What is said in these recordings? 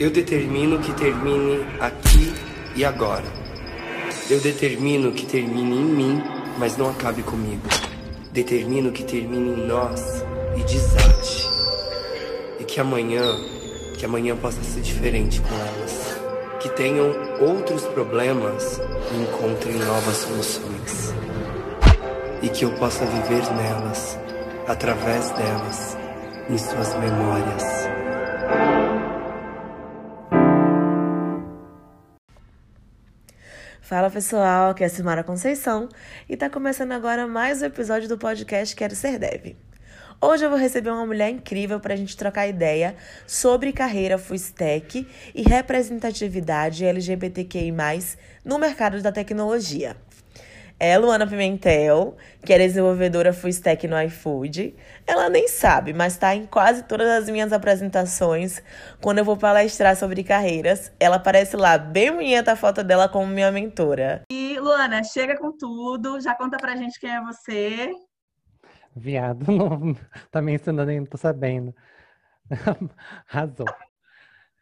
Eu determino que termine aqui e agora. Eu determino que termine em mim, mas não acabe comigo. Determino que termine em nós e desate. E que amanhã, que amanhã possa ser diferente com elas. Que tenham outros problemas e encontrem novas soluções. E que eu possa viver nelas, através delas, em suas memórias. Fala pessoal, aqui é a Simara Conceição e tá começando agora mais um episódio do podcast Quero Ser Dev. Hoje eu vou receber uma mulher incrível para a gente trocar ideia sobre carreira full stack e representatividade LGBTQI+, no mercado da tecnologia é Luana Pimentel, que é desenvolvedora full stack no iFood. Ela nem sabe, mas está em quase todas as minhas apresentações. Quando eu vou palestrar sobre carreiras, ela aparece lá, bem bonita a foto dela como minha mentora. E Luana, chega com tudo, já conta pra gente quem é você. Viado, não tá me ensinando, nem tô sabendo. Arrasou.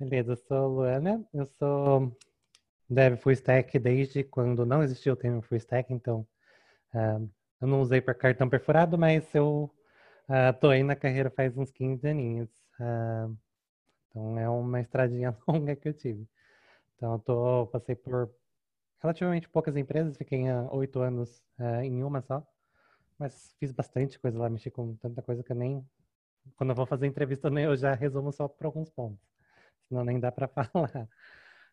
Beleza, eu sou Luana, eu sou Dev Full Stack desde quando não existia o termo Full Stack, então uh, eu não usei para cartão perfurado, mas eu uh, tô aí na carreira faz uns 15 aninhos. Uh, então é uma estradinha longa que eu tive. Então eu tô, passei por relativamente poucas empresas, fiquei oito anos em uma só, mas fiz bastante coisa lá, mexi com tanta coisa que eu nem, quando eu vou fazer entrevista, eu já resumo só por alguns pontos, senão nem dá para falar.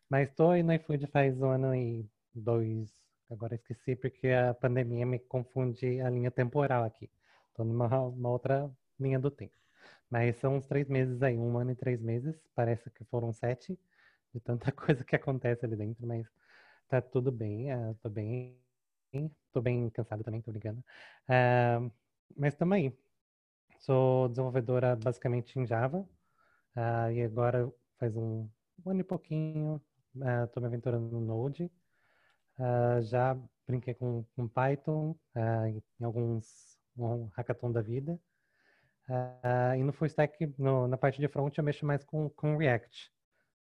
Mas estou aí no iFood faz um ano e dois. Agora esqueci porque a pandemia me confunde a linha temporal aqui. Estou numa outra linha do tempo. Mas são uns três meses aí, um ano e três meses. Parece que foram sete de tanta coisa que acontece ali dentro, mas tá tudo bem. Estou uh, bem. Tô bem cansado também, tô brincando. Uh, mas estamos aí. Sou desenvolvedora basicamente em Java. Uh, e agora faz um, um ano e pouquinho estou uh, me aventurando no Node. Uh, já brinquei com, com Python uh, em alguns um hackathon da vida. E no full stack, no, na parte de front, eu mexo mais com, com React.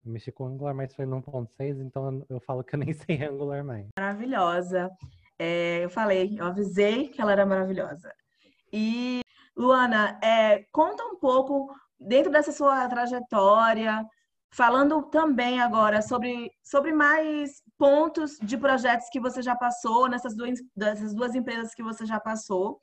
Eu mexi com Angular, mas foi no 1.6, então eu falo que eu nem sei Angular mais. Maravilhosa. É, eu falei, eu avisei que ela era maravilhosa. E, Luana, é, conta um pouco, dentro dessa sua trajetória, Falando também agora sobre, sobre mais pontos de projetos que você já passou, nessas duas, dessas duas empresas que você já passou,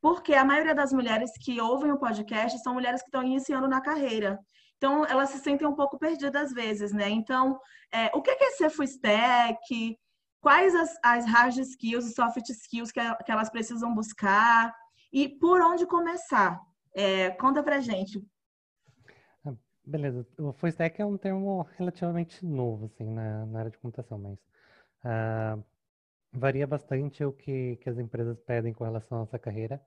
porque a maioria das mulheres que ouvem o podcast são mulheres que estão iniciando na carreira. Então, elas se sentem um pouco perdidas às vezes, né? Então, é, o que é ser full stack? Quais as, as hard skills e soft skills que, que elas precisam buscar? E por onde começar? É, conta pra gente. Beleza. O full stack é um termo relativamente novo, assim, na, na área de computação, mas uh, varia bastante o que, que as empresas pedem com relação à nossa carreira,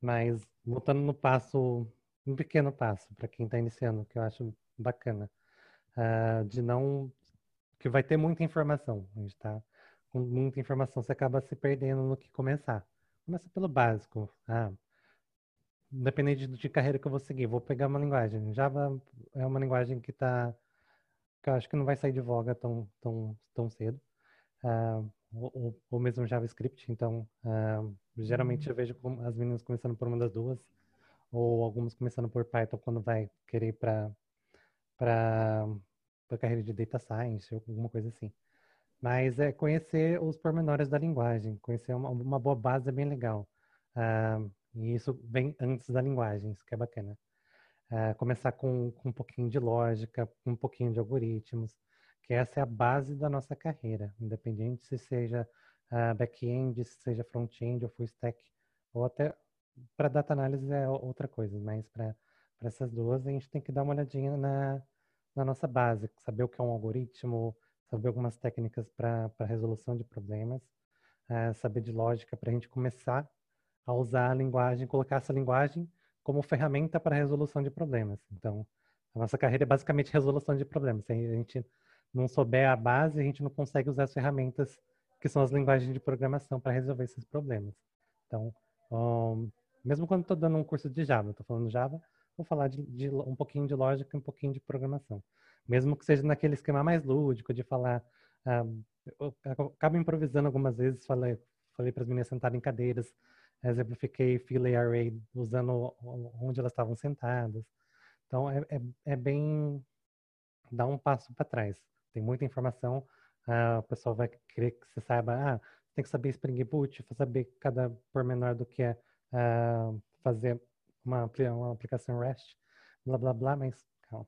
mas voltando no passo, um pequeno passo para quem está iniciando, que eu acho bacana, uh, de não, que vai ter muita informação, a gente está com muita informação, você acaba se perdendo no que começar. Começa pelo básico, ah, independente de carreira que eu vou seguir, vou pegar uma linguagem. Java é uma linguagem que está, que eu acho que não vai sair de voga tão, tão, tão cedo. Uh, ou, ou, mesmo JavaScript. Então, uh, geralmente eu vejo as meninas começando por uma das duas, ou algumas começando por Python quando vai querer para para a carreira de data science ou alguma coisa assim. Mas é conhecer os pormenores da linguagem, conhecer uma, uma boa base é bem legal. Uh, e isso vem antes da linguagem, isso que é bacana. Uh, começar com, com um pouquinho de lógica, um pouquinho de algoritmos, que essa é a base da nossa carreira, independente se seja uh, back-end, se seja front-end ou full stack, ou até para data análise é outra coisa, mas para essas duas a gente tem que dar uma olhadinha na, na nossa base, saber o que é um algoritmo, saber algumas técnicas para resolução de problemas, uh, saber de lógica para a gente começar a usar a linguagem, colocar essa linguagem como ferramenta para resolução de problemas. Então, a nossa carreira é basicamente resolução de problemas. Se a gente não souber a base, a gente não consegue usar as ferramentas que são as linguagens de programação para resolver esses problemas. Então, um, mesmo quando estou dando um curso de Java, estou falando Java, vou falar de, de, um pouquinho de lógica e um pouquinho de programação. Mesmo que seja naquele esquema mais lúdico de falar. Ah, eu acabo improvisando algumas vezes, falei, falei para as meninas sentarem em cadeiras, exemplifiquei fila array usando onde elas estavam sentadas. Então, é, é, é bem dar um passo para trás. Tem muita informação, ah, o pessoal vai querer que você saiba, ah, tem que saber Spring Boot, saber cada pormenor do que é ah, fazer uma, uma aplicação REST, blá, blá, blá, mas calma.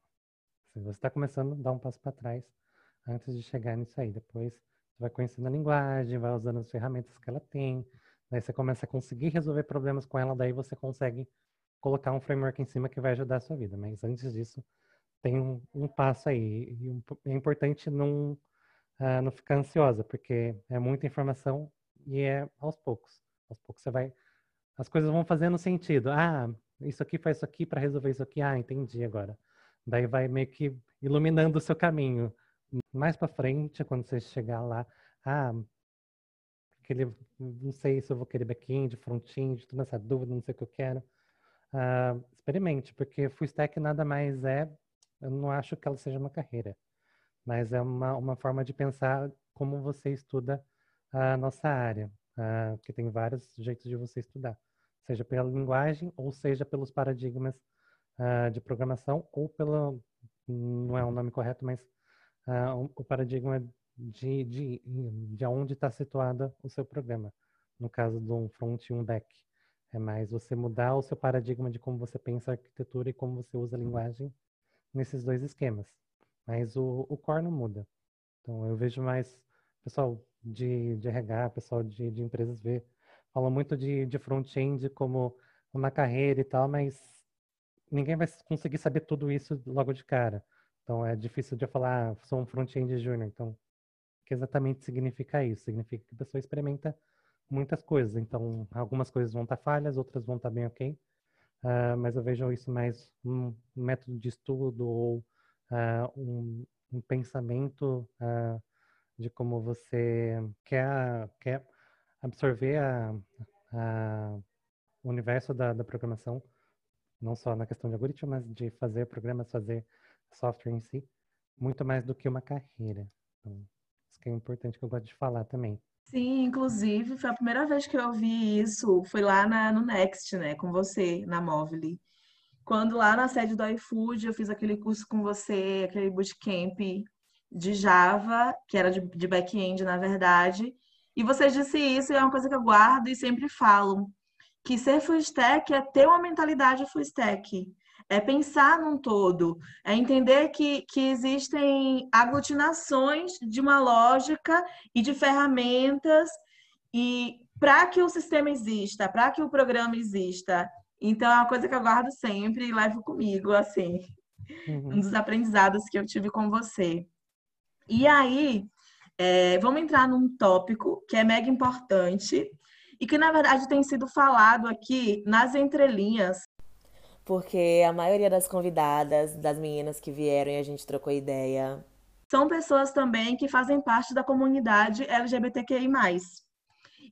Se você está começando, dá um passo para trás antes de chegar nisso aí. Depois, você vai conhecendo a linguagem, vai usando as ferramentas que ela tem, daí você começa a conseguir resolver problemas com ela, daí você consegue colocar um framework em cima que vai ajudar a sua vida. Mas antes disso, tem um, um passo aí. E um, é importante não, uh, não ficar ansiosa, porque é muita informação e é aos poucos. Aos poucos você vai. As coisas vão fazendo sentido. Ah, isso aqui faz isso aqui para resolver isso aqui. Ah, entendi agora. Daí vai meio que iluminando o seu caminho. Mais para frente, quando você chegar lá, ah, aquele, não sei se eu vou querer back-end, front-end, toda essa dúvida, não sei o que eu quero. Uh, experimente, porque full stack nada mais é, eu não acho que ela seja uma carreira, mas é uma, uma forma de pensar como você estuda a nossa área, uh, que tem vários jeitos de você estudar, seja pela linguagem ou seja pelos paradigmas uh, de programação ou pelo, não é o nome correto, mas uh, o paradigma de, de, de onde está situado o seu programa, no caso de um front e um back. É mais você mudar o seu paradigma de como você pensa a arquitetura e como você usa a linguagem nesses dois esquemas. Mas o, o core não muda. Então eu vejo mais pessoal de, de RH, pessoal de, de empresas ver, falam muito de, de front-end como uma carreira e tal, mas ninguém vai conseguir saber tudo isso logo de cara. Então é difícil de eu falar, ah, sou um front-end júnior. Então, que exatamente significa isso? Significa que a pessoa experimenta muitas coisas. Então, algumas coisas vão estar falhas, outras vão estar bem ok. Uh, mas eu vejo isso mais um método de estudo ou uh, um, um, pensamento uh, de como você quer, quer absorver a, a, o universo da, da, programação, não só na questão de algoritmo, mas de fazer programas, fazer software em si, muito mais do que uma carreira. Então, que é importante que eu gosto de falar também. Sim, inclusive, foi a primeira vez que eu ouvi isso, foi lá na, no Next, né, com você, na Móvel. Quando lá na sede do iFood eu fiz aquele curso com você, aquele bootcamp de Java, que era de, de back-end, na verdade, e você disse isso, e é uma coisa que eu guardo e sempre falo, que ser full stack é ter uma mentalidade full stack é pensar num todo, é entender que, que existem aglutinações de uma lógica e de ferramentas e para que o sistema exista, para que o programa exista. Então, é uma coisa que eu guardo sempre e levo comigo, assim, uhum. um dos aprendizados que eu tive com você. E aí, é, vamos entrar num tópico que é mega importante e que, na verdade, tem sido falado aqui nas entrelinhas porque a maioria das convidadas, das meninas que vieram e a gente trocou ideia, são pessoas também que fazem parte da comunidade LGBTQI+.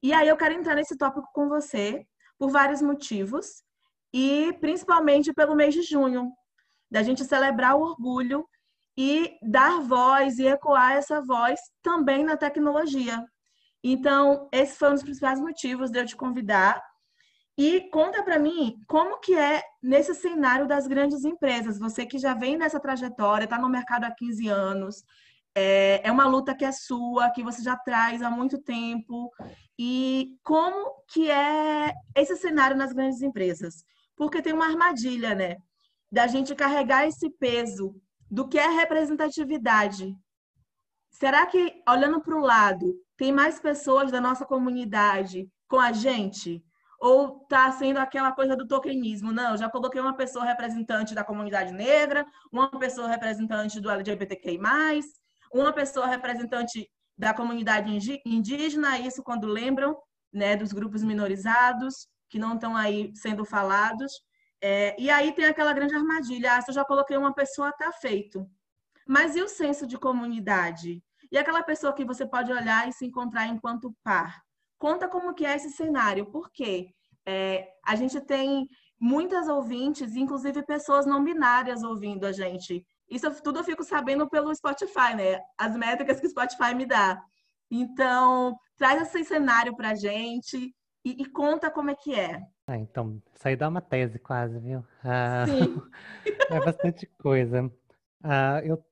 E aí eu quero entrar nesse tópico com você por vários motivos e principalmente pelo mês de junho, da gente celebrar o orgulho e dar voz e ecoar essa voz também na tecnologia. Então, esse foi um dos principais motivos de eu te convidar e conta para mim como que é nesse cenário das grandes empresas. Você que já vem nessa trajetória, está no mercado há 15 anos, é, é uma luta que é sua, que você já traz há muito tempo. E como que é esse cenário nas grandes empresas? Porque tem uma armadilha, né? Da gente carregar esse peso do que é representatividade. Será que, olhando para o lado, tem mais pessoas da nossa comunidade com a gente? Ou está sendo aquela coisa do tokenismo? Não, já coloquei uma pessoa representante da comunidade negra, uma pessoa representante do LGBTQI+, uma pessoa representante da comunidade indígena, isso quando lembram né, dos grupos minorizados, que não estão aí sendo falados. É, e aí tem aquela grande armadilha, ah, se eu já coloquei uma pessoa, está feito. Mas e o senso de comunidade? E aquela pessoa que você pode olhar e se encontrar enquanto par? Conta como que é esse cenário, porque é, a gente tem muitas ouvintes, inclusive pessoas não binárias ouvindo a gente. Isso tudo eu fico sabendo pelo Spotify, né? As métricas que o Spotify me dá. Então, traz esse cenário para a gente e, e, conta como é que é. Ah, então, isso aí dá uma tese quase, viu? Ah, Sim. é bastante coisa. Ah, eu,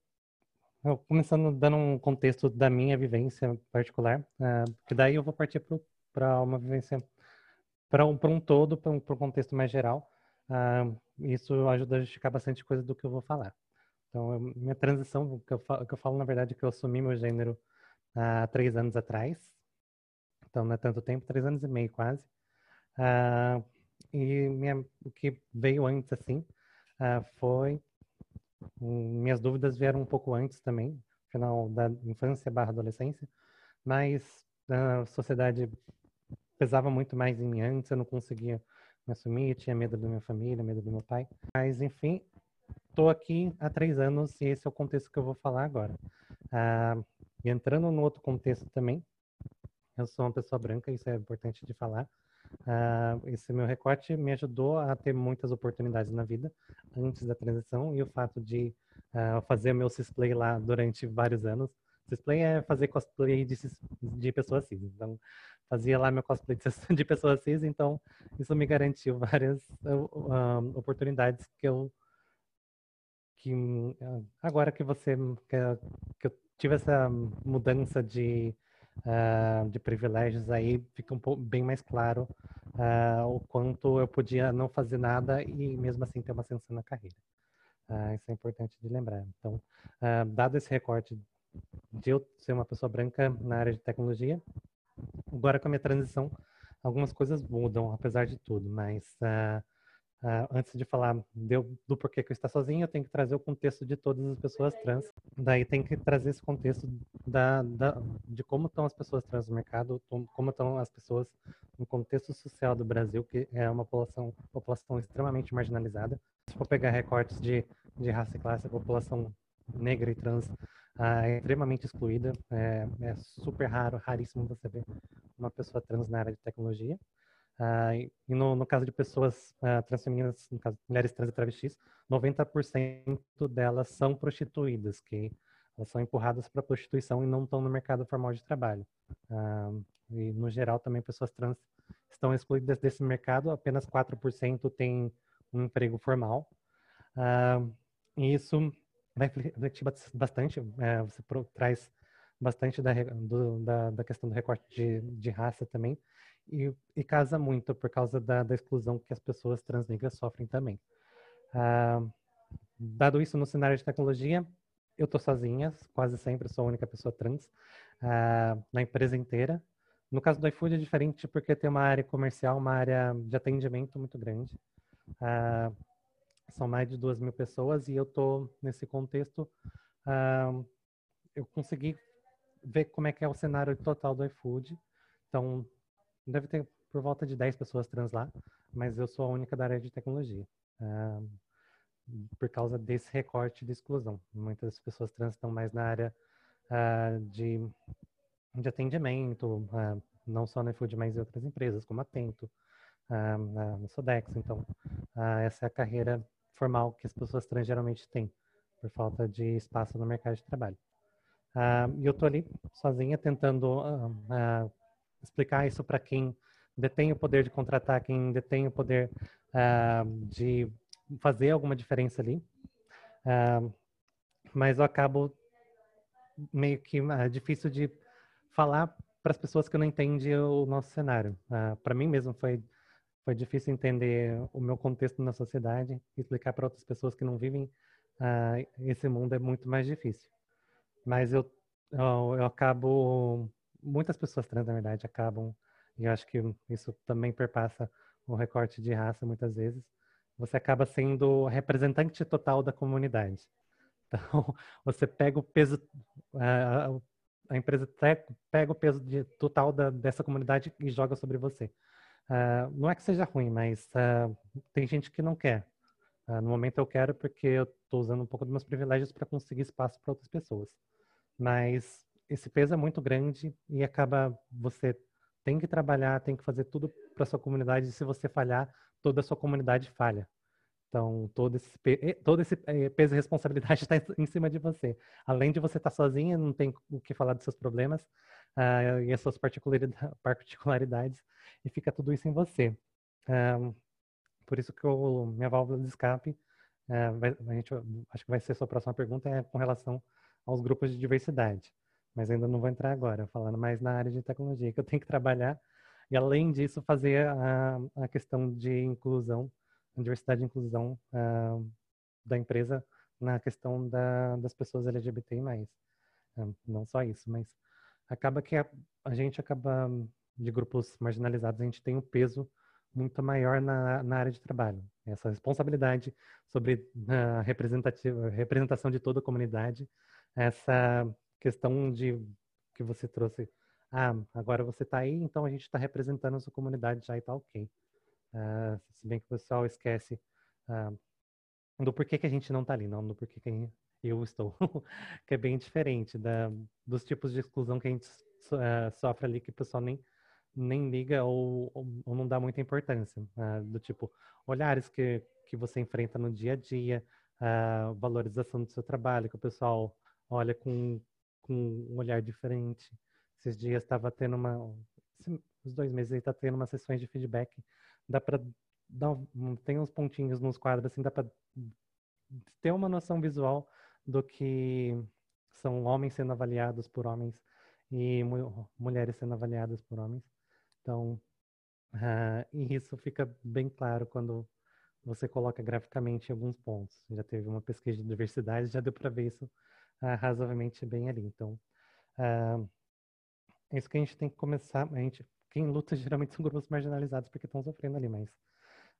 eu, começando dando um contexto da minha vivência particular, ah, que daí eu vou partir para uma vivência para um, um todo, para um, um, contexto mais geral. Ah, isso ajuda a justificar bastante coisa do que eu vou falar. Então, eu, minha transição, que, eu falo, que eu falo na verdade é que eu assumi meu gênero há três anos atrás. Então, não é tanto tempo, três anos e meio quase. Uh, e minha, o que veio antes, assim, uh, foi... Um, minhas dúvidas vieram um pouco antes também, final da infância barra adolescência, mas a sociedade pesava muito mais em mim antes, eu não conseguia me assumir, tinha medo da minha família, medo do meu pai. Mas, enfim, estou aqui há três anos e esse é o contexto que eu vou falar agora. E entrando no outro contexto também, eu sou uma pessoa branca, isso é importante de falar. Uh, esse meu recorte me ajudou a ter muitas oportunidades na vida antes da transição e o fato de uh, fazer meu cisplay lá durante vários anos. Cisplay é fazer cosplay de, de pessoas cis. Então, fazia lá meu cosplay de, de pessoas cis, então isso me garantiu várias uh, oportunidades que eu que agora que você que, que eu tive essa mudança de, uh, de privilégios aí, fica um pouco bem mais claro uh, o quanto eu podia não fazer nada e mesmo assim ter uma ascensão na carreira. Uh, isso é importante de lembrar. Então, dado esse recorte de eu ser uma pessoa branca na área de tecnologia, agora com a minha transição, algumas coisas mudam, apesar de tudo, mas uh, antes de falar do, do porquê que eu estou sozinho, eu tenho que trazer o contexto de todas as pessoas trans. Daí tem que trazer esse contexto da, da, de como estão as pessoas trans no mercado, como estão as pessoas no contexto social do Brasil, que é uma população, população extremamente marginalizada. Se for pegar recortes de, de raça e classe, a população negra e trans uh, é extremamente excluída. É, é super raro, raríssimo você ver uma pessoa trans na área de tecnologia. Uh, e no, no, caso de pessoas uh, transfemininas, no caso mulheres trans e travestis, 90% delas são prostituídas, que elas são empurradas para a prostituição e não estão no mercado formal de trabalho. Uh, e no geral também pessoas trans estão excluídas desse mercado, apenas 4% têm um emprego formal. e isso vai refletir bastante, é, você traz bastante da, do, da, da, questão do recorte de, de raça também, e, e casa muito por causa da, da, exclusão que as pessoas transnegras sofrem também. Ah, dado isso no cenário de tecnologia, eu estou sozinha, quase sempre sou a única pessoa trans ah, na empresa inteira. No caso do iFood é diferente porque tem uma área comercial, uma área de atendimento muito grande. Ah, são mais de duas mil pessoas e eu estou nesse contexto. eu consegui ver como é que é o cenário total do iFood. Então, deve ter por volta de 10 pessoas trans lá, mas eu sou a única da área de tecnologia. Uh, por causa desse recorte de exclusão. Muitas pessoas trans estão mais na área uh, de, de atendimento, uh, não só na iFood, mas em outras empresas, como a Tento, na Sodex. Então, essa é a carreira formal que as pessoas trans geralmente têm, por falta de espaço no mercado de trabalho. E eu estou ali sozinha tentando explicar isso para quem detém o poder de contratar, quem detém o poder uh, de fazer alguma diferença ali. Uh, mas eu acabo meio que uh, difícil de falar para as pessoas que não entendem o nosso cenário. para mim mesmo foi foi difícil entender o meu contexto na sociedade, explicar para outras pessoas que não vivem esse mundo é muito mais difícil. Mas eu eu, eu acabo muitas pessoas trans, na verdade, acabam, e eu acho que isso também perpassa o recorte de raça muitas vezes, você acaba sendo representante total da comunidade. Então, você pega o peso, a, a empresa pega o peso de, total da, dessa comunidade e joga sobre você. Uh, não é que seja ruim, mas uh, tem gente que não quer. Uh, no momento eu quero porque eu estou usando um pouco dos meus privilégios para conseguir espaço para outras pessoas. Mas esse peso é muito grande e acaba você tem que trabalhar, tem que fazer tudo para sua comunidade. E se você falhar, toda a sua comunidade falha. Então, todo esse, todo esse eh, peso e responsabilidade está em cima de você. Além de você estar tá sozinha, não tem o que falar dos seus problemas uh, e as suas particularidades, e fica tudo isso em você. Um, por isso que o, minha válvula de escape, uh, vai, a gente, acho que vai ser a sua próxima pergunta, é com relação aos grupos de diversidade. Mas ainda não vou entrar agora, falando mais na área de tecnologia, que eu tenho que trabalhar e, além disso, fazer a, a questão de inclusão diversidade e inclusão uh, da empresa na questão da, das pessoas LGBTI+. Uh, não só isso, mas acaba que a, a, gente acaba, de grupos marginalizados, a gente tem um peso muito maior na, na área de trabalho. Essa responsabilidade sobre a representativa, representação de toda a comunidade, essa questão de que você trouxe, ah, agora você está aí, então a gente está representando a sua comunidade já e está ok. Uh, se bem que o pessoal esquece uh, do porquê que a gente não está ali, não do porquê que eu estou, que é bem diferente da, dos tipos de exclusão que a gente uh, sofre ali, que o pessoal nem, nem liga ou, ou não dá muita importância, do tipo olhares que, que você enfrenta no dia a dia, valorização do seu trabalho, que o pessoal olha com, com um olhar diferente. Esses dias estava tendo uma, os dois meses aí está tendo umas sessões de feedback dá para tem uns pontinhos nos quadros assim, dá para ter uma noção visual do que são homens sendo avaliados por homens e mu mulheres sendo avaliadas por homens. Então, uh, e isso fica bem claro quando você coloca graficamente alguns pontos. Já teve uma pesquisa de diversidade, já deu para ver isso uh, razoavelmente bem ali. Então, uh, é isso que a gente tem que começar. A gente quem luta geralmente são grupos marginalizados porque estão sofrendo ali, mas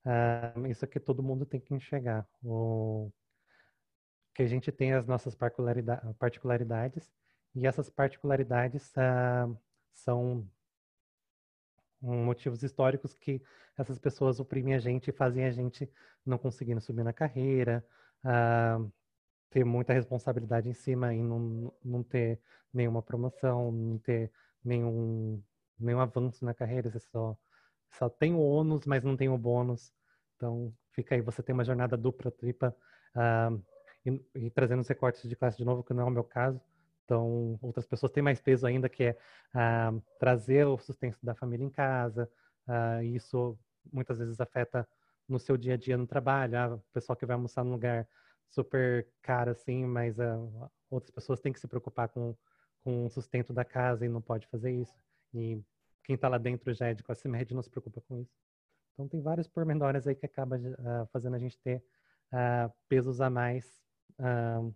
uh, isso aqui todo mundo tem que enxergar. O, que a gente tem as nossas particularidades e essas particularidades são motivos históricos que essas pessoas oprimem a gente e fazem a gente não conseguindo subir na carreira, uh, ter muita responsabilidade em cima e não, não ter nenhuma promoção, não ter nenhum nenhum avanço na carreira, você só, só tem o ônus, mas não tem o bônus. Então, fica aí, você tem uma jornada dupla, tripla, uh, e, e, trazendo os recortes de classe de novo, que não é o meu caso. Então, outras pessoas têm mais peso ainda, que é uh, trazer o sustento da família em casa. Uh, e isso muitas vezes afeta no seu dia a dia no trabalho. Ah, o pessoal que vai almoçar num lugar super caro assim, mas outras pessoas têm que se preocupar com, com o sustento da casa e não pode fazer isso. E quem está lá dentro já é de classe média não se preocupa com isso. Então tem vários pormenores aí que acaba uh, fazendo a gente ter uh, pesos a mais uh,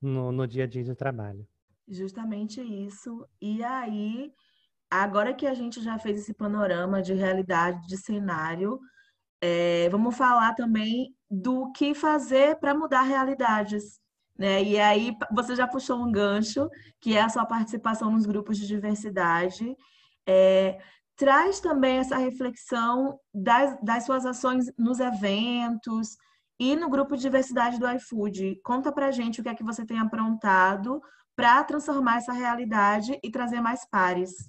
no, no dia a dia de trabalho. Justamente isso. E aí, agora que a gente já fez esse panorama de realidade, de cenário, é, vamos falar também do que fazer para mudar realidades. Né? E aí você já puxou um gancho, que é a sua participação nos grupos de diversidade. É, traz também essa reflexão das, das suas ações nos eventos e no grupo de diversidade do iFood. Conta pra gente o que é que você tem aprontado para transformar essa realidade e trazer mais pares.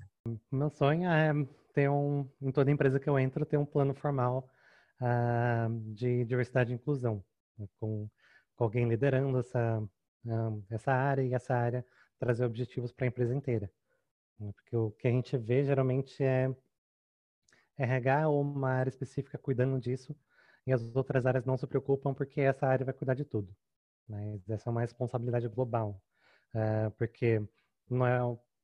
Meu sonho é ter um, em toda empresa que eu entro, ter um plano formal uh, de diversidade e inclusão, né? com com alguém liderando essa, essa área e essa área trazer objetivos para a empresa inteira. Né? Porque o que a gente vê geralmente é RH ou uma área específica cuidando disso e as outras áreas não se preocupam porque essa área vai cuidar de tudo. Mas essa é uma responsabilidade global, é, porque não é,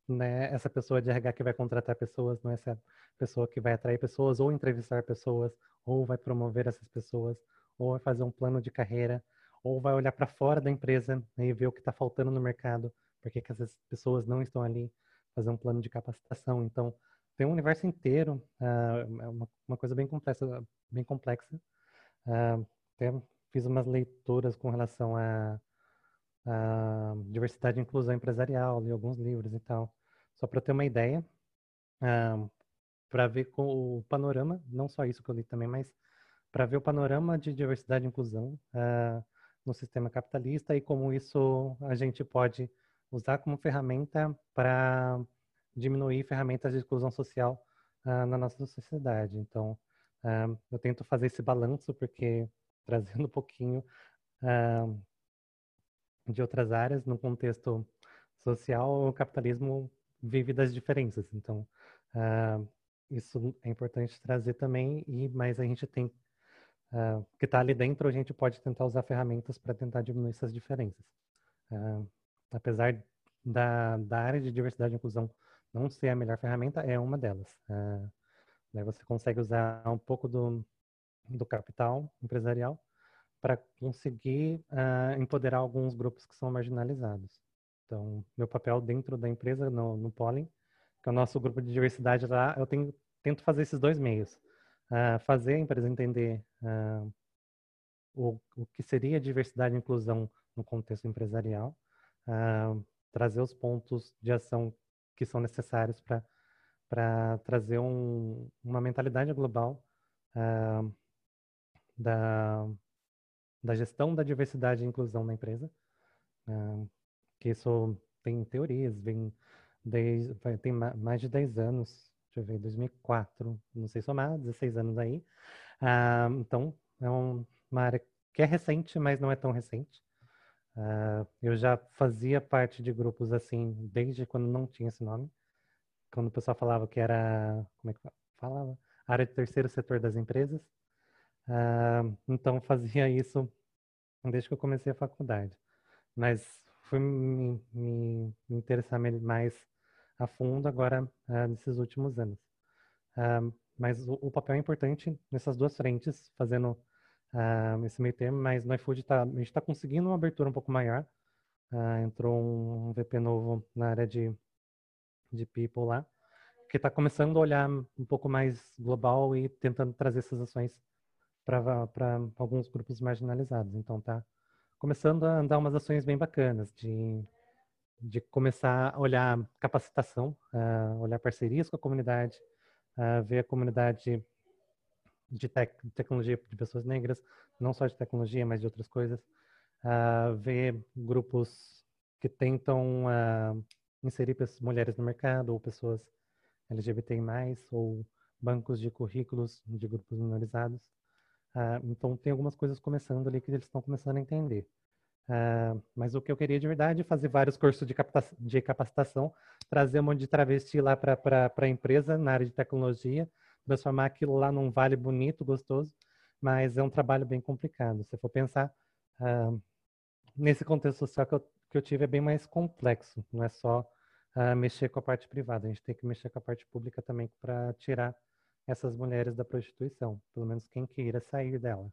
não é essa pessoa de RH que vai contratar pessoas, não é essa pessoa que vai atrair pessoas ou entrevistar pessoas, ou vai promover essas pessoas, ou vai fazer um plano de carreira, ou vai olhar para fora da empresa né, e ver o que está faltando no mercado, porque que essas pessoas não estão ali, fazer um plano de capacitação. Então, tem um universo inteiro, uh, uma, uma, coisa bem complexa, bem complexa. Uh, até fiz umas leituras com relação a diversidade e inclusão empresarial, li alguns livros e tal, só para ter uma ideia, uh, para ver o panorama, não só isso que eu li também, mas para ver o panorama de diversidade e inclusão. Uh, no sistema capitalista e como isso a gente pode usar como ferramenta para diminuir ferramentas de exclusão social uh, na nossa sociedade. Então, uh, eu tento fazer esse balanço, porque trazendo um pouquinho uh, de outras áreas, no contexto social, o capitalismo vive das diferenças. Então, isso é importante trazer também, e mas a gente tem uh, que está ali dentro, a gente pode tentar usar ferramentas para tentar diminuir essas diferenças. Uh, apesar da, da área de diversidade e inclusão não ser a melhor ferramenta, é uma delas. Uh, você consegue usar um pouco do, do capital empresarial para conseguir uh, empoderar alguns grupos que são marginalizados. Então, meu papel dentro da empresa, no, no Pollen, que é o nosso grupo de diversidade lá, eu tenho, tento fazer esses dois meios. Uh, fazer a empresa entender uh, o, o que seria diversidade e inclusão no contexto empresarial, trazer os pontos de ação que são necessários para trazer um, uma mentalidade global da, da gestão da diversidade e inclusão na empresa, uh, que isso tem teorias, vem desde, tem mais de 10 anos, deixa eu ver, 2004, não sei somar, 16 anos aí. Uh, então, é um, uma área que é recente, mas não é tão recente. Uh, eu já fazia parte de grupos assim desde quando não tinha esse nome. Quando o pessoal falava que era, como é que falava? Área de terceiro setor das empresas. Uh, então fazia isso desde que eu comecei a faculdade. Mas fui me, me, me interessar mais a fundo agora uh, nesses últimos anos. Uh, mas o, o, papel é importante nessas duas frentes, fazendo esse meio termo, mas no iFood tá, a gente está conseguindo uma abertura um pouco maior. entrou um VP novo na área de, de People lá, que está começando a olhar um pouco mais global e tentando trazer essas ações para alguns grupos marginalizados. Então tá começando a andar umas ações bem bacanas de, de começar a olhar capacitação, uh, olhar parcerias com a comunidade, uh, ver a comunidade de tec tecnologia de pessoas negras, não só de tecnologia, mas de outras coisas, uh, ver grupos que tentam inserir mulheres no mercado ou pessoas LGBTI+, ou bancos de currículos de grupos minorizados. Então, tem algumas coisas começando ali que eles estão começando a entender. Uh, mas o que eu queria de verdade é fazer vários cursos de, de capacitação, trazer um monte de travesti lá para a empresa na área de tecnologia, transformar aquilo lá num vale bonito, gostoso, mas é um trabalho bem complicado. Se for pensar, uh, nesse contexto social que eu, que eu tive é bem mais complexo, não é só mexer com a parte privada, a gente tem que mexer com a parte pública também para tirar essas mulheres da prostituição, pelo menos quem queira sair dela.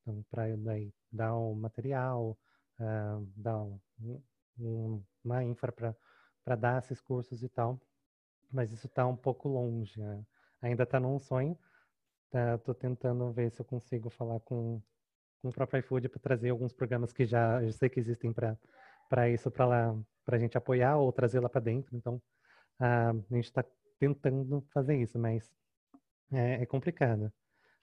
Então, para dar o material, uh, dar um, um, uma infra para dar esses cursos e tal, mas isso está um pouco longe. Né? Ainda está num sonho. Estou tá, tentando ver se eu consigo falar com, com o próprio iFood para trazer alguns programas que já eu sei que existem para isso, para lá, para a gente apoiar ou trazer lá para dentro. Então, uh, a gente está tentando fazer isso, mas é, é complicado.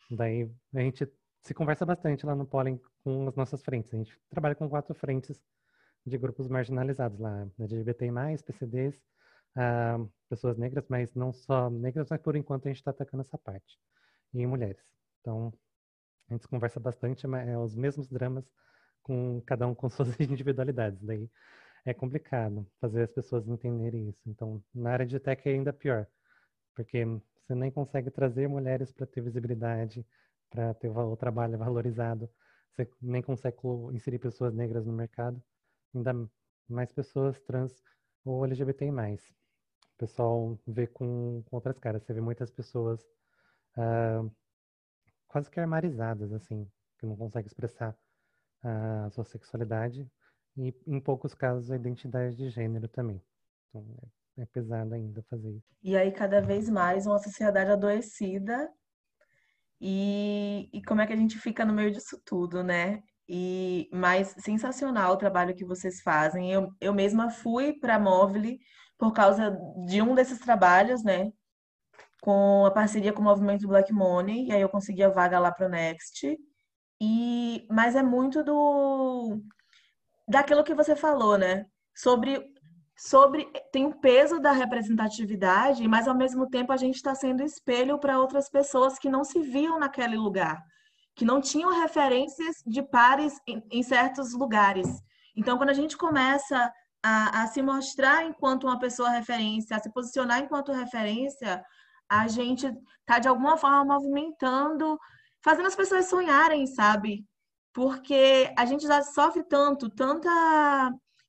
Daí a gente se conversa bastante lá no Pollen com as nossas frentes. A gente trabalha com quatro frentes de grupos marginalizados lá, LGBTI+, PCDs, ah, pessoas negras, mas não só negras, mas por enquanto a gente está atacando essa parte, e mulheres. Então, a gente conversa bastante, mas é os mesmos dramas, com cada um com suas individualidades. Daí é complicado fazer as pessoas entenderem isso. Então, na área de tech é ainda pior, porque você nem consegue trazer mulheres para ter visibilidade, para ter o trabalho valorizado. Você nem consegue inserir pessoas negras no mercado. Ainda mais pessoas trans ou LGBTI+. O pessoal vê com, com outras caras. Você vê muitas pessoas uh, quase que armarizadas, assim, que não conseguem expressar a sua sexualidade e, em poucos casos, a identidade de gênero também. Então, é é pesado ainda fazer isso. E aí, cada vez mais, uma sociedade adoecida. E, e como é que a gente fica no meio disso tudo, né? E mais sensacional o trabalho que vocês fazem. Eu, eu mesma fui para Móvel por causa de um desses trabalhos, né? Com a parceria com o movimento Black Money, e aí eu consegui a vaga lá para o Next. E mas é muito do daquilo que você falou, né? Sobre sobre tem o peso da representatividade, mas ao mesmo tempo a gente está sendo espelho para outras pessoas que não se viam naquele lugar, que não tinham referências de pares em, em certos lugares. Então, quando a gente começa a, a, se mostrar enquanto uma pessoa referência, a se posicionar enquanto referência, a gente está de alguma forma movimentando, fazendo as pessoas sonharem, sabe? Porque a gente já sofre tanto, tanta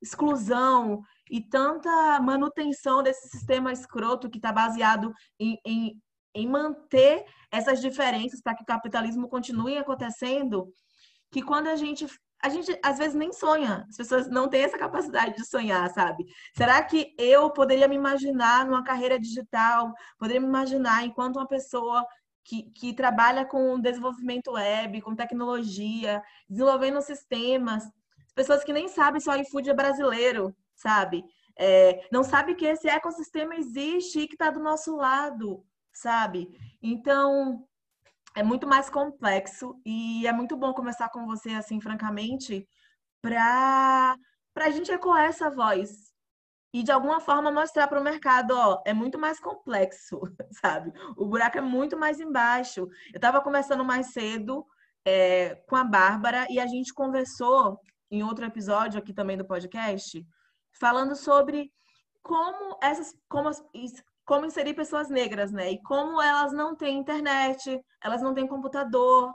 exclusão e tanta manutenção desse sistema escroto que está baseado em, em, em manter essas diferenças para que o capitalismo continue acontecendo, que quando a gente a gente às vezes nem sonha. As pessoas não têm essa capacidade de sonhar, sabe? Será que eu poderia me imaginar numa carreira digital? Poderia me imaginar enquanto uma pessoa que, que trabalha com desenvolvimento web, com tecnologia, desenvolvendo sistemas, pessoas que nem sabem se o iFood é brasileiro, sabe? É, não sabe que esse ecossistema existe e que está do nosso lado, sabe? Então, é muito mais complexo e é muito bom conversar com você, assim, francamente, para a gente ecoar essa voz e, de alguma forma, mostrar para o mercado, ó, é muito mais complexo, sabe? O buraco é muito mais embaixo. Eu estava conversando mais cedo é, com a Bárbara e a gente conversou em outro episódio aqui também do podcast, falando sobre como essas como, como inserir pessoas negras, né? E como elas não têm internet, elas não têm computador.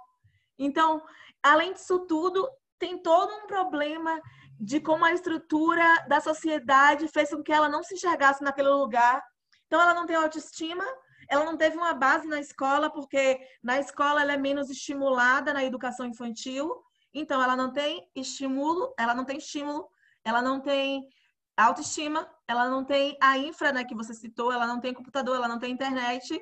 Então, além disso tudo, tem todo um problema de como a estrutura da sociedade fez com que ela não se enxergasse naquele lugar. Então, ela não tem autoestima, ela não teve uma base na escola, porque na escola ela é menos estimulada na educação infantil. Então, ela não tem estímulo, ela não tem estímulo, ela não tem autoestima, ela não tem a infra, né, que você citou, ela não tem computador, ela não tem internet,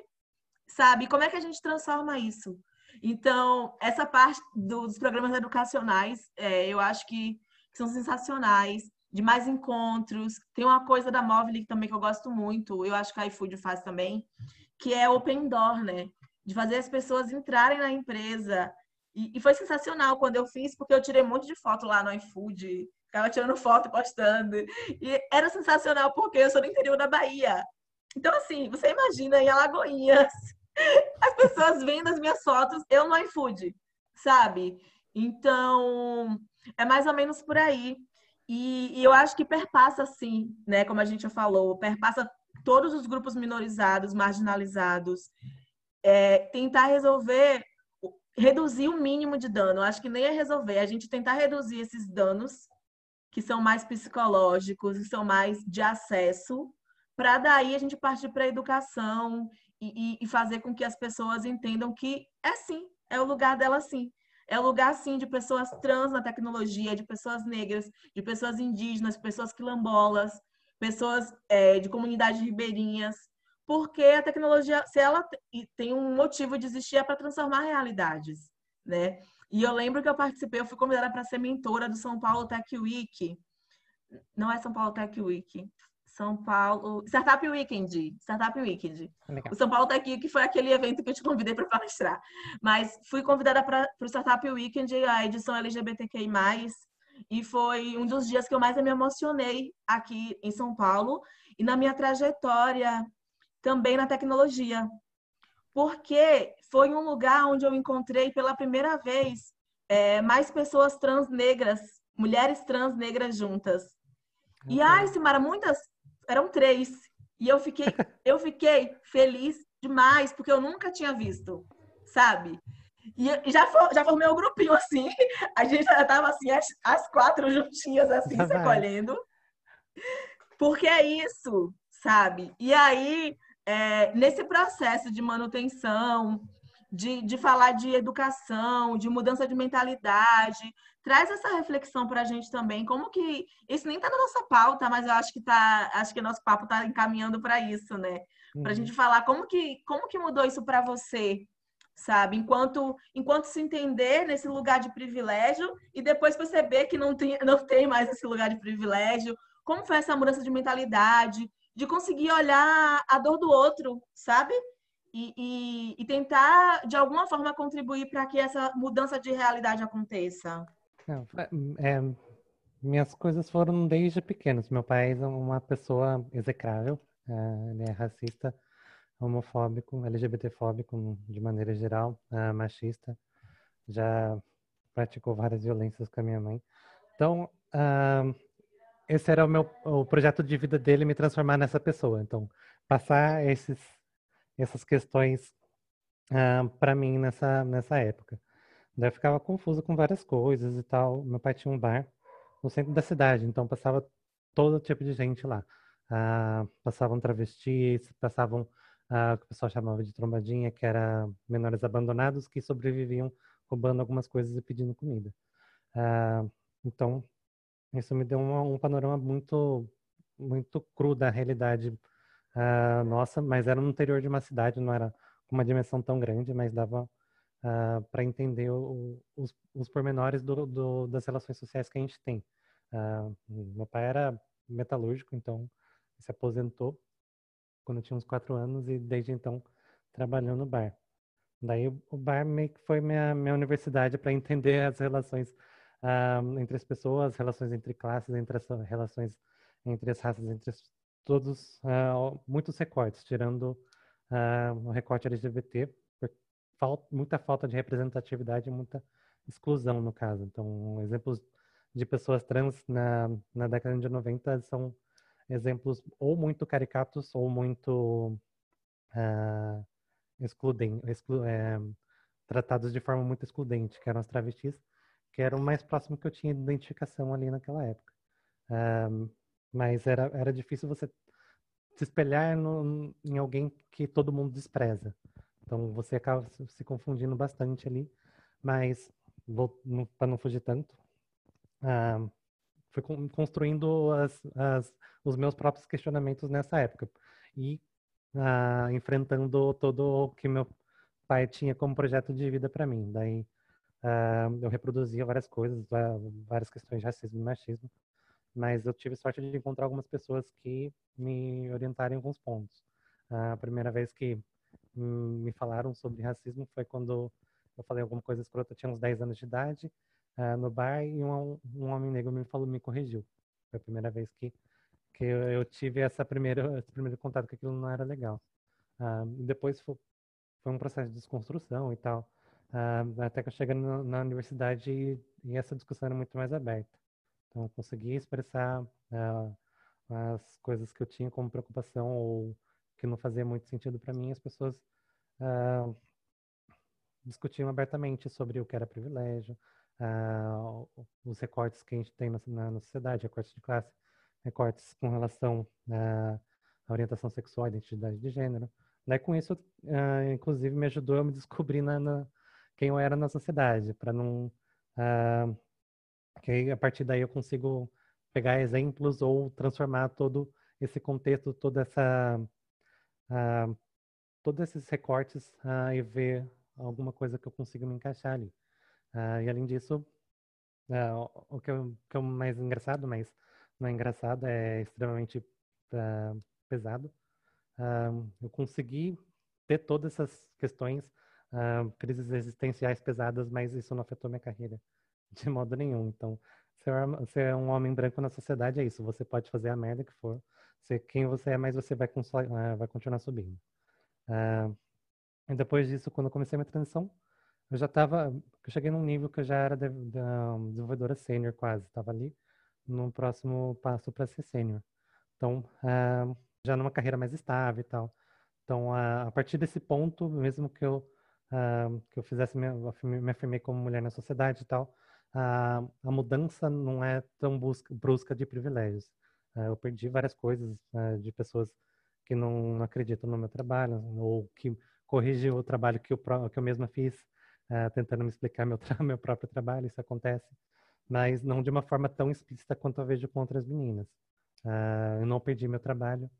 sabe? Como é que a gente transforma isso? Então, essa parte dos programas educacionais, é, eu acho que, que, são sensacionais, de mais encontros. Tem uma coisa da Móvel também que eu gosto muito, eu acho que a iFood faz também, que é open door, né? De fazer as pessoas entrarem na empresa, e, e, foi sensacional quando eu fiz, porque eu tirei um monte de foto lá no iFood, ficava tirando foto, postando. E era sensacional porque eu sou do interior da Bahia. Então, assim, você imagina em Alagoinhas, as pessoas vendo as minhas fotos, eu no iFood, sabe? Então, é mais ou menos por aí. E, e eu acho que perpassa, sim, né? Como a gente já falou, perpassa todos os grupos minorizados, marginalizados. É, tentar resolver reduzir o mínimo de dano. Eu acho que nem é resolver, é a gente tentar reduzir esses danos que são mais psicológicos e são mais de acesso, para daí a gente partir para a educação e, e, fazer com que as pessoas entendam que é sim, é o lugar dela sim. É o lugar, sim, de pessoas trans na tecnologia, de pessoas negras, de pessoas indígenas, pessoas quilombolas, pessoas é, de comunidades ribeirinhas, porque a tecnologia, se ela tem um motivo de existir, é para transformar realidades, né? E eu lembro que eu participei, eu fui convidada para ser mentora do São Paulo Tech Week. Não é São Paulo Tech Week. São Paulo. Startup Weekend. Startup Weekend. Legal. O São Paulo Tech Week foi aquele evento que eu te convidei para palestrar. Mas fui convidada para o Startup Weekend, a edição LGBTQI. E foi um dos dias que eu mais me emocionei aqui em São Paulo. E na minha trajetória também na tecnologia. Porque foi um lugar onde eu encontrei pela primeira vez é, mais pessoas trans negras, mulheres trans negras juntas. E ai, Simara, muitas eram três. E eu fiquei, eu fiquei feliz demais, porque eu nunca tinha visto, sabe? E já, for, já formei um grupinho assim, a gente já tava assim, as, as quatro juntinhas assim, se acolhendo. Porque é isso, sabe? E aí, é, nesse processo de manutenção, de, de falar de educação, de mudança de mentalidade, traz essa reflexão para a gente também, como que isso nem está na nossa pauta, mas eu acho que tá, acho que nosso papo está encaminhando para isso, né? Para a uhum. gente falar como que, como que mudou isso para você, sabe? Enquanto, enquanto se entender nesse lugar de privilégio e depois perceber que não tem, não tem mais esse lugar de privilégio, como foi essa mudança de mentalidade, de conseguir olhar a dor do outro, sabe? E, e, e tentar, de alguma forma, contribuir para que essa mudança de realidade aconteça. É, é, minhas coisas foram desde pequenos. Meu pai é uma pessoa execrável, uh, ele é racista, homofóbico, LGBTfóbico de maneira geral, uh, machista. Já praticou várias violências com a minha mãe. Então, uh, esse era o meu o projeto de vida dele, me transformar nessa pessoa. Então, passar esses essas questões uh, para mim nessa nessa época. Daí eu ficava confuso com várias coisas e tal. Meu pai tinha um bar no centro da cidade, então passava todo tipo de gente lá. Uh, passavam travestis, passavam uh, o que o pessoal chamava de trombadinha, que era menores abandonados que sobreviviam roubando algumas coisas e pedindo comida. Então, isso me deu um, um, panorama muito, muito cru da realidade uh, nossa, mas era no interior de uma cidade, não era uma dimensão tão grande, mas dava uh, para entender o, os, os pormenores do, do, das relações sociais que a gente tem. meu pai era metalúrgico, então se aposentou quando eu tinha uns quatro anos e desde então trabalhando no bar. Daí o bar meio que foi minha, minha universidade para entender as relações uh, entre as pessoas, relações entre classes, entre as relações entre as raças, entre as, todos, uh, muitos recortes, tirando uh, o recorte LGBT, por falta, muita falta de representatividade e muita exclusão no caso. Então, exemplos de pessoas trans na, na década de 90 são exemplos ou muito caricatos ou muito uh, excludem, exclu, é, tratados de forma muito excludente, que eram as travestis, que era o mais próximo que eu tinha de identificação ali naquela época. Um, mas era, era difícil você se espelhar no, em alguém que todo mundo despreza. Então você acaba se confundindo bastante ali, mas para não fugir tanto, uh, fui construindo as, as, os meus próprios questionamentos nessa época e uh, enfrentando todo o que meu pai tinha como projeto de vida para mim. Daí uh, eu reproduzia várias coisas, várias questões de racismo e machismo, mas eu tive sorte de encontrar algumas pessoas que me orientaram em alguns pontos. Uh, a primeira vez que me falaram sobre racismo foi quando eu falei alguma coisa escrota, eu tinha uns 10 anos de idade, uh, no bar, e um, um homem negro me falou, me corrigiu. Foi a primeira vez que que eu, eu tive essa primeira, esse primeiro contato que aquilo não era legal. Depois foi, foi, um processo de desconstrução e tal, uh, até que eu cheguei na, na universidade e, e, essa discussão era muito mais aberta. Então, eu consegui expressar uh, as coisas que eu tinha como preocupação ou que não fazia muito sentido para mim, as pessoas discutiam abertamente sobre o que era privilégio, os recortes que a gente tem na, na, na sociedade, recortes de classe, recortes com relação à orientação sexual, identidade de gênero. Daí, com isso, uh, inclusive, me ajudou a me descobrir na, na quem eu era na sociedade, para não. Uh, que a partir daí eu consigo pegar exemplos ou transformar todo esse contexto, toda essa. Uh, todos esses recortes e ver alguma coisa que eu consiga me encaixar ali. e além disso, o que, eu, que é mais engraçado, mas não é engraçado, é extremamente uh, pesado. Uh, eu consegui ter todas essas questões, uh, crises existenciais pesadas, mas isso não afetou minha carreira de modo nenhum. Então, ser, é um homem branco na sociedade é isso. Você pode fazer a merda que for, ser quem você é, mas você vai, vai continuar subindo. e depois disso, quando eu comecei a minha transição, eu já estava, eu cheguei num nível que eu já era de, de, de desenvolvedora sênior quase, estava ali no próximo passo para ser sênior. Então, uh, já numa carreira mais estável e tal. Então, uh, a partir desse ponto, mesmo que eu uh, que eu fizesse me, me afirmei como mulher na sociedade e tal, a mudança não é tão busca, brusca de privilégios. eu perdi várias coisas de pessoas que não, acreditam no meu trabalho ou que corrigem o trabalho que eu, que eu mesma fiz, tentando me explicar meu, meu próprio trabalho. Isso acontece mas não de uma forma tão explícita quanto eu vejo com outras meninas. Uh, eu não perdi meu trabalho,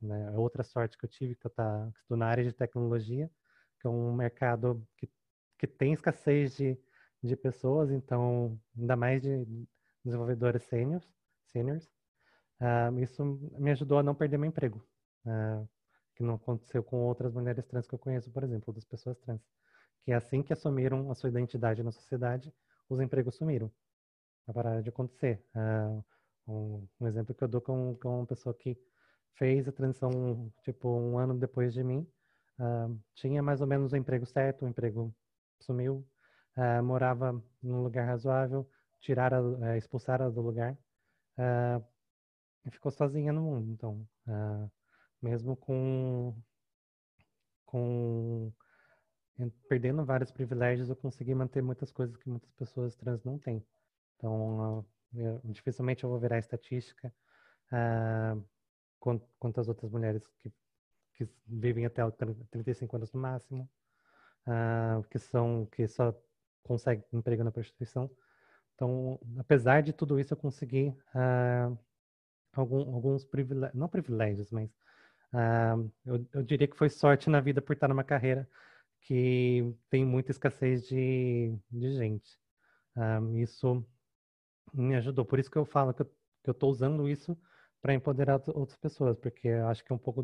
né? É outra sorte que eu tive, que eu tá, estou na área de tecnologia, que é um mercado que, que tem escassez de, de pessoas, então, ainda mais de desenvolvedores seniors, seniors. Uh, isso me ajudou a não perder meu emprego, uh, que não aconteceu com outras mulheres trans que eu conheço, por exemplo, das pessoas trans, que assim que assumiram a sua identidade na sociedade, os empregos sumiram. vai parar de acontecer. Uh, um, um, exemplo que eu dou com, com uma pessoa que fez a transição, tipo, um ano depois de mim, uh, tinha mais ou menos o emprego certo, o emprego sumiu, uh, morava num lugar razoável, tiraram, uh, do lugar uh, e ficou sozinha no mundo. Então, mesmo com, com perdendo vários privilégios, eu consegui manter muitas coisas que muitas pessoas trans não têm. Então, eu, dificilmente eu vou virar estatística quanto as outras mulheres que, que vivem até 35 anos no máximo, que são que só consegue emprego na prostituição. Então, apesar de tudo isso, eu consegui uh, algum, alguns privilégios, não privilégios, mas uh, eu, eu, diria que foi sorte na vida por estar numa carreira que tem muita escassez de, de gente. Uh, isso me ajudou. Por isso que eu falo que eu estou usando isso para empoderar outras pessoas, porque acho que é um pouco,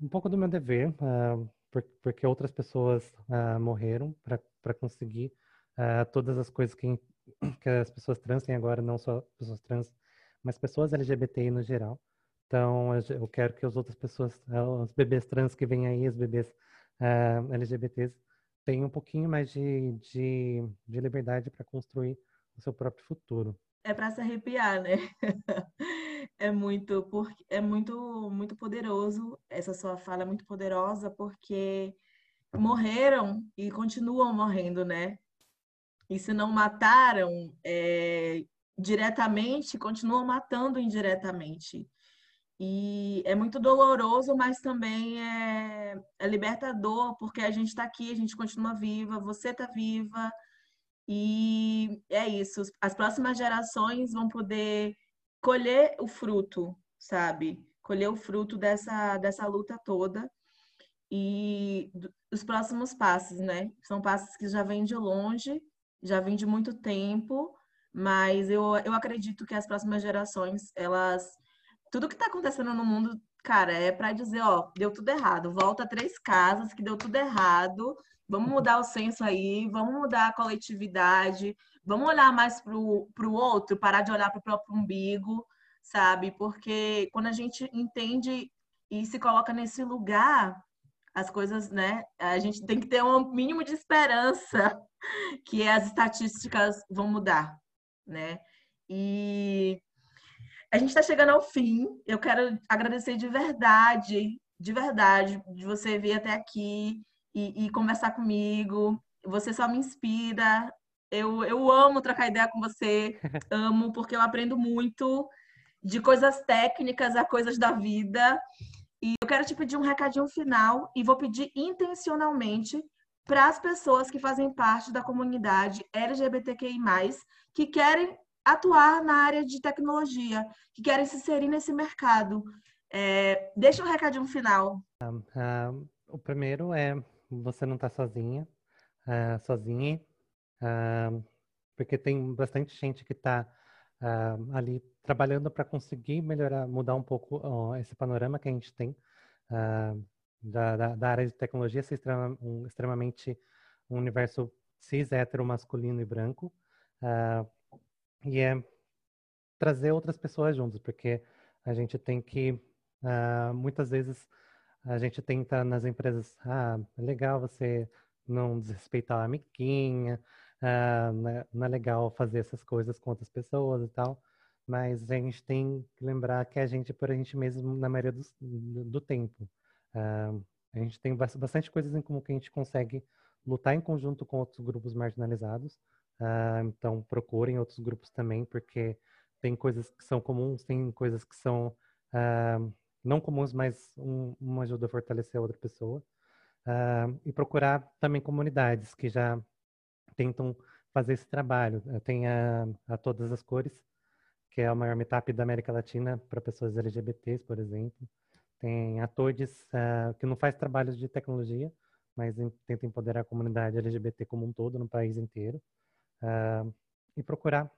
um pouco do meu dever, porque outras pessoas morreram para conseguir uh, todas as coisas que, que as pessoas trans têm agora, não só pessoas trans, mas pessoas LGBTI no geral. Então, eu quero que as outras pessoas, uh, os bebês trans que vêm aí, os bebês uh, LGBTs, tenham um pouquinho mais de, de, de liberdade para construir o seu próprio futuro. É para se arrepiar, né? é muito, porque é muito, muito poderoso. Essa sua fala é muito poderosa porque morreram e continuam morrendo, né? E se não mataram é, diretamente, continuam matando indiretamente. E é muito doloroso, mas também é, é libertador, porque a gente está aqui, a gente continua viva, você está viva. E é isso. As próximas gerações vão poder colher o fruto, sabe? Colher o fruto dessa, dessa luta toda e os próximos passos, né? São passos que já vêm de longe, já vêm de muito tempo, mas eu, eu acredito que as próximas gerações, elas. Tudo que está acontecendo no mundo, cara, é para dizer, ó, deu tudo errado, volta três casas, que deu tudo errado, vamos mudar o senso aí, vamos mudar a coletividade, vamos olhar mais para o outro, parar de olhar para o próprio umbigo, sabe? Porque quando a gente entende e se coloca nesse lugar, as coisas, né? A gente tem que ter um mínimo de esperança que as estatísticas vão mudar, né? E a gente está chegando ao fim. Eu quero agradecer de verdade, de verdade, de você vir até aqui e, e conversar comigo. Você só me inspira. Eu, eu amo trocar ideia com você, amo, porque eu aprendo muito de coisas técnicas a coisas da vida. E eu quero te pedir um recadinho final e vou pedir intencionalmente para as pessoas que fazem parte da comunidade LGBTQI, que querem atuar na área de tecnologia, que querem se inserir nesse mercado. É, deixa um recadinho final. Um, um, o primeiro é você não está sozinha, uh, sozinha, uh, porque tem bastante gente que está uh, ali trabalhando para conseguir melhorar, mudar um pouco uh, esse panorama que a gente tem da, da, da, área de tecnologia ser extrema, um, extremamente um universo cis, hétero, masculino e branco. e é trazer outras pessoas juntos, porque a gente tem que, muitas vezes, a gente tenta nas empresas, ah, é legal você não desrespeitar a amiguinha, ah, não, é, não, é, legal fazer essas coisas com outras pessoas e tal, mas a gente tem que lembrar que a gente é por a gente mesmo na maioria do, do tempo. Ah, a gente tem bastante coisas em comum que a gente consegue lutar em conjunto com outros grupos marginalizados. Ah, então, procurem outros grupos também, porque tem coisas que são comuns, tem coisas que são não comuns, mas um, uma ajuda a fortalecer a outra pessoa. e procurar também comunidades que já tentam fazer esse trabalho. Tem a, a Todas as Cores, que é a maior meetup da América Latina para pessoas LGBTs, por exemplo. Tem a Todes, uh, que não faz trabalhos de tecnologia, mas em, tenta empoderar a comunidade LGBT como um todo, no país inteiro. Uh, e procurar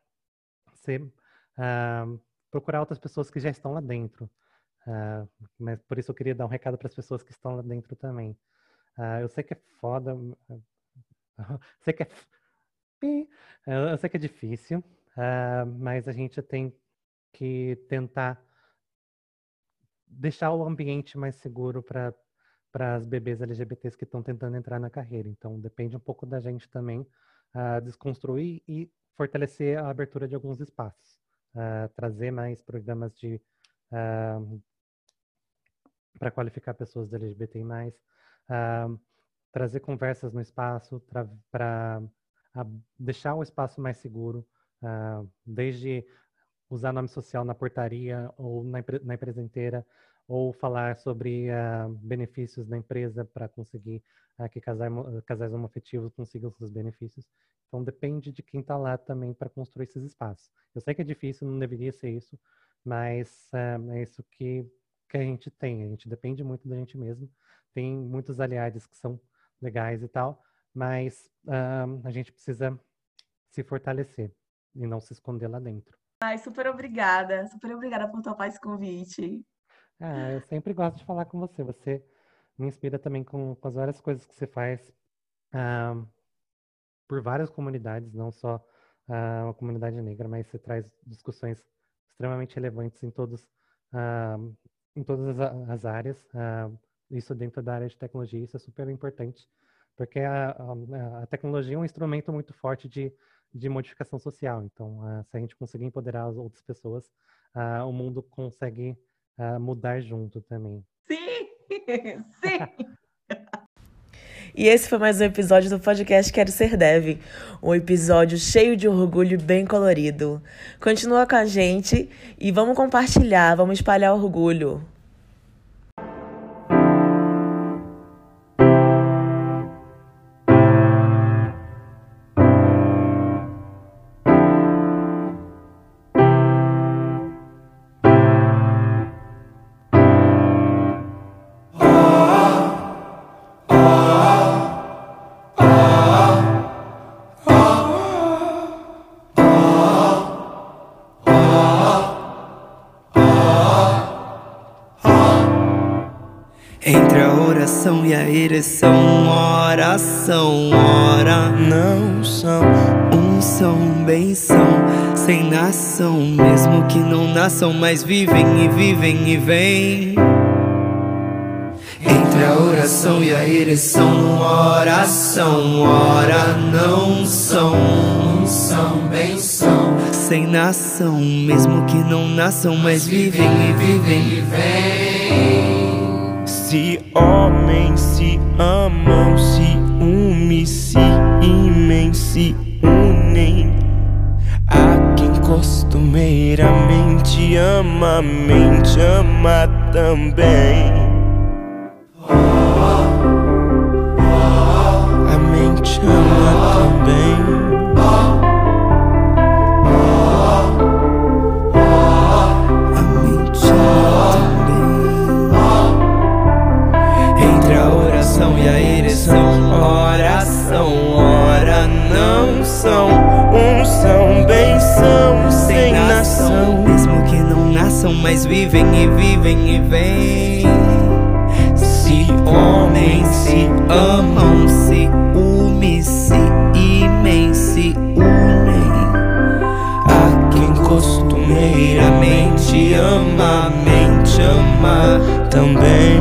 ser, uh, procurar outras pessoas que já estão lá dentro. Mas por isso eu queria dar um recado para as pessoas que estão lá dentro também. eu sei que é foda, Sei que é, Eu sei que é difícil, uh, mas a gente tem que tentar deixar o ambiente mais seguro para para as bebês LGBTs que estão tentando entrar na carreira. Então, depende um pouco da gente também uh, desconstruir e fortalecer a abertura de alguns espaços, uh, trazer mais programas de uh, para qualificar pessoas LGBT+, uh, trazer conversas no espaço, para deixar o espaço mais seguro, desde usar nome social na portaria ou na, na empresa inteira, ou falar sobre uh, benefícios da empresa para conseguir uh, que casais, casais homoafetivos consigam seus benefícios. Então, depende de quem está lá também para construir esses espaços. Eu sei que é difícil, não deveria ser isso, mas uh, é isso que, que a gente tem. A gente depende muito da gente mesmo. Tem muitos aliados que são legais e tal, mas a gente precisa se fortalecer e não se esconder lá dentro. Ai, super obrigada, super obrigada por topar esse convite. Ah, eu sempre gosto de falar com você. Você me inspira também com, com as várias coisas que você faz ah, por várias comunidades, não só ah, a comunidade negra, mas você traz discussões extremamente relevantes em todos ah, em todas as, as áreas. Ah, isso dentro da área de tecnologia, isso é super importante, porque a, a, a tecnologia é um instrumento muito forte de, de modificação social. Então, ah, se a gente conseguir empoderar as outras pessoas, ah, o mundo consegue uh, mudar junto também. Sim! Sim! E esse foi mais um episódio do podcast Quero Ser Dev. Um episódio cheio de orgulho bem colorido. Continua com a gente e vamos compartilhar, vamos espalhar orgulho. Oração e a ereção, oração, ora não são, um são, bem são, sem nação, mesmo que não nasçam, mas vivem e vivem e vêm. Entre a oração e a ereção, oração, ora não são, um são, bem são, sem nação, mesmo que não nasçam, mas vivem e vivem e vêm. Se se amam, se unem, se imem, se unem. A quem costumeiramente ama, mente ama também. A mente ama também. Mas vivem e vivem e vêm. Se homens se amam, se unem, se imem, se unem. A quem costumeiramente ama, mente ama também.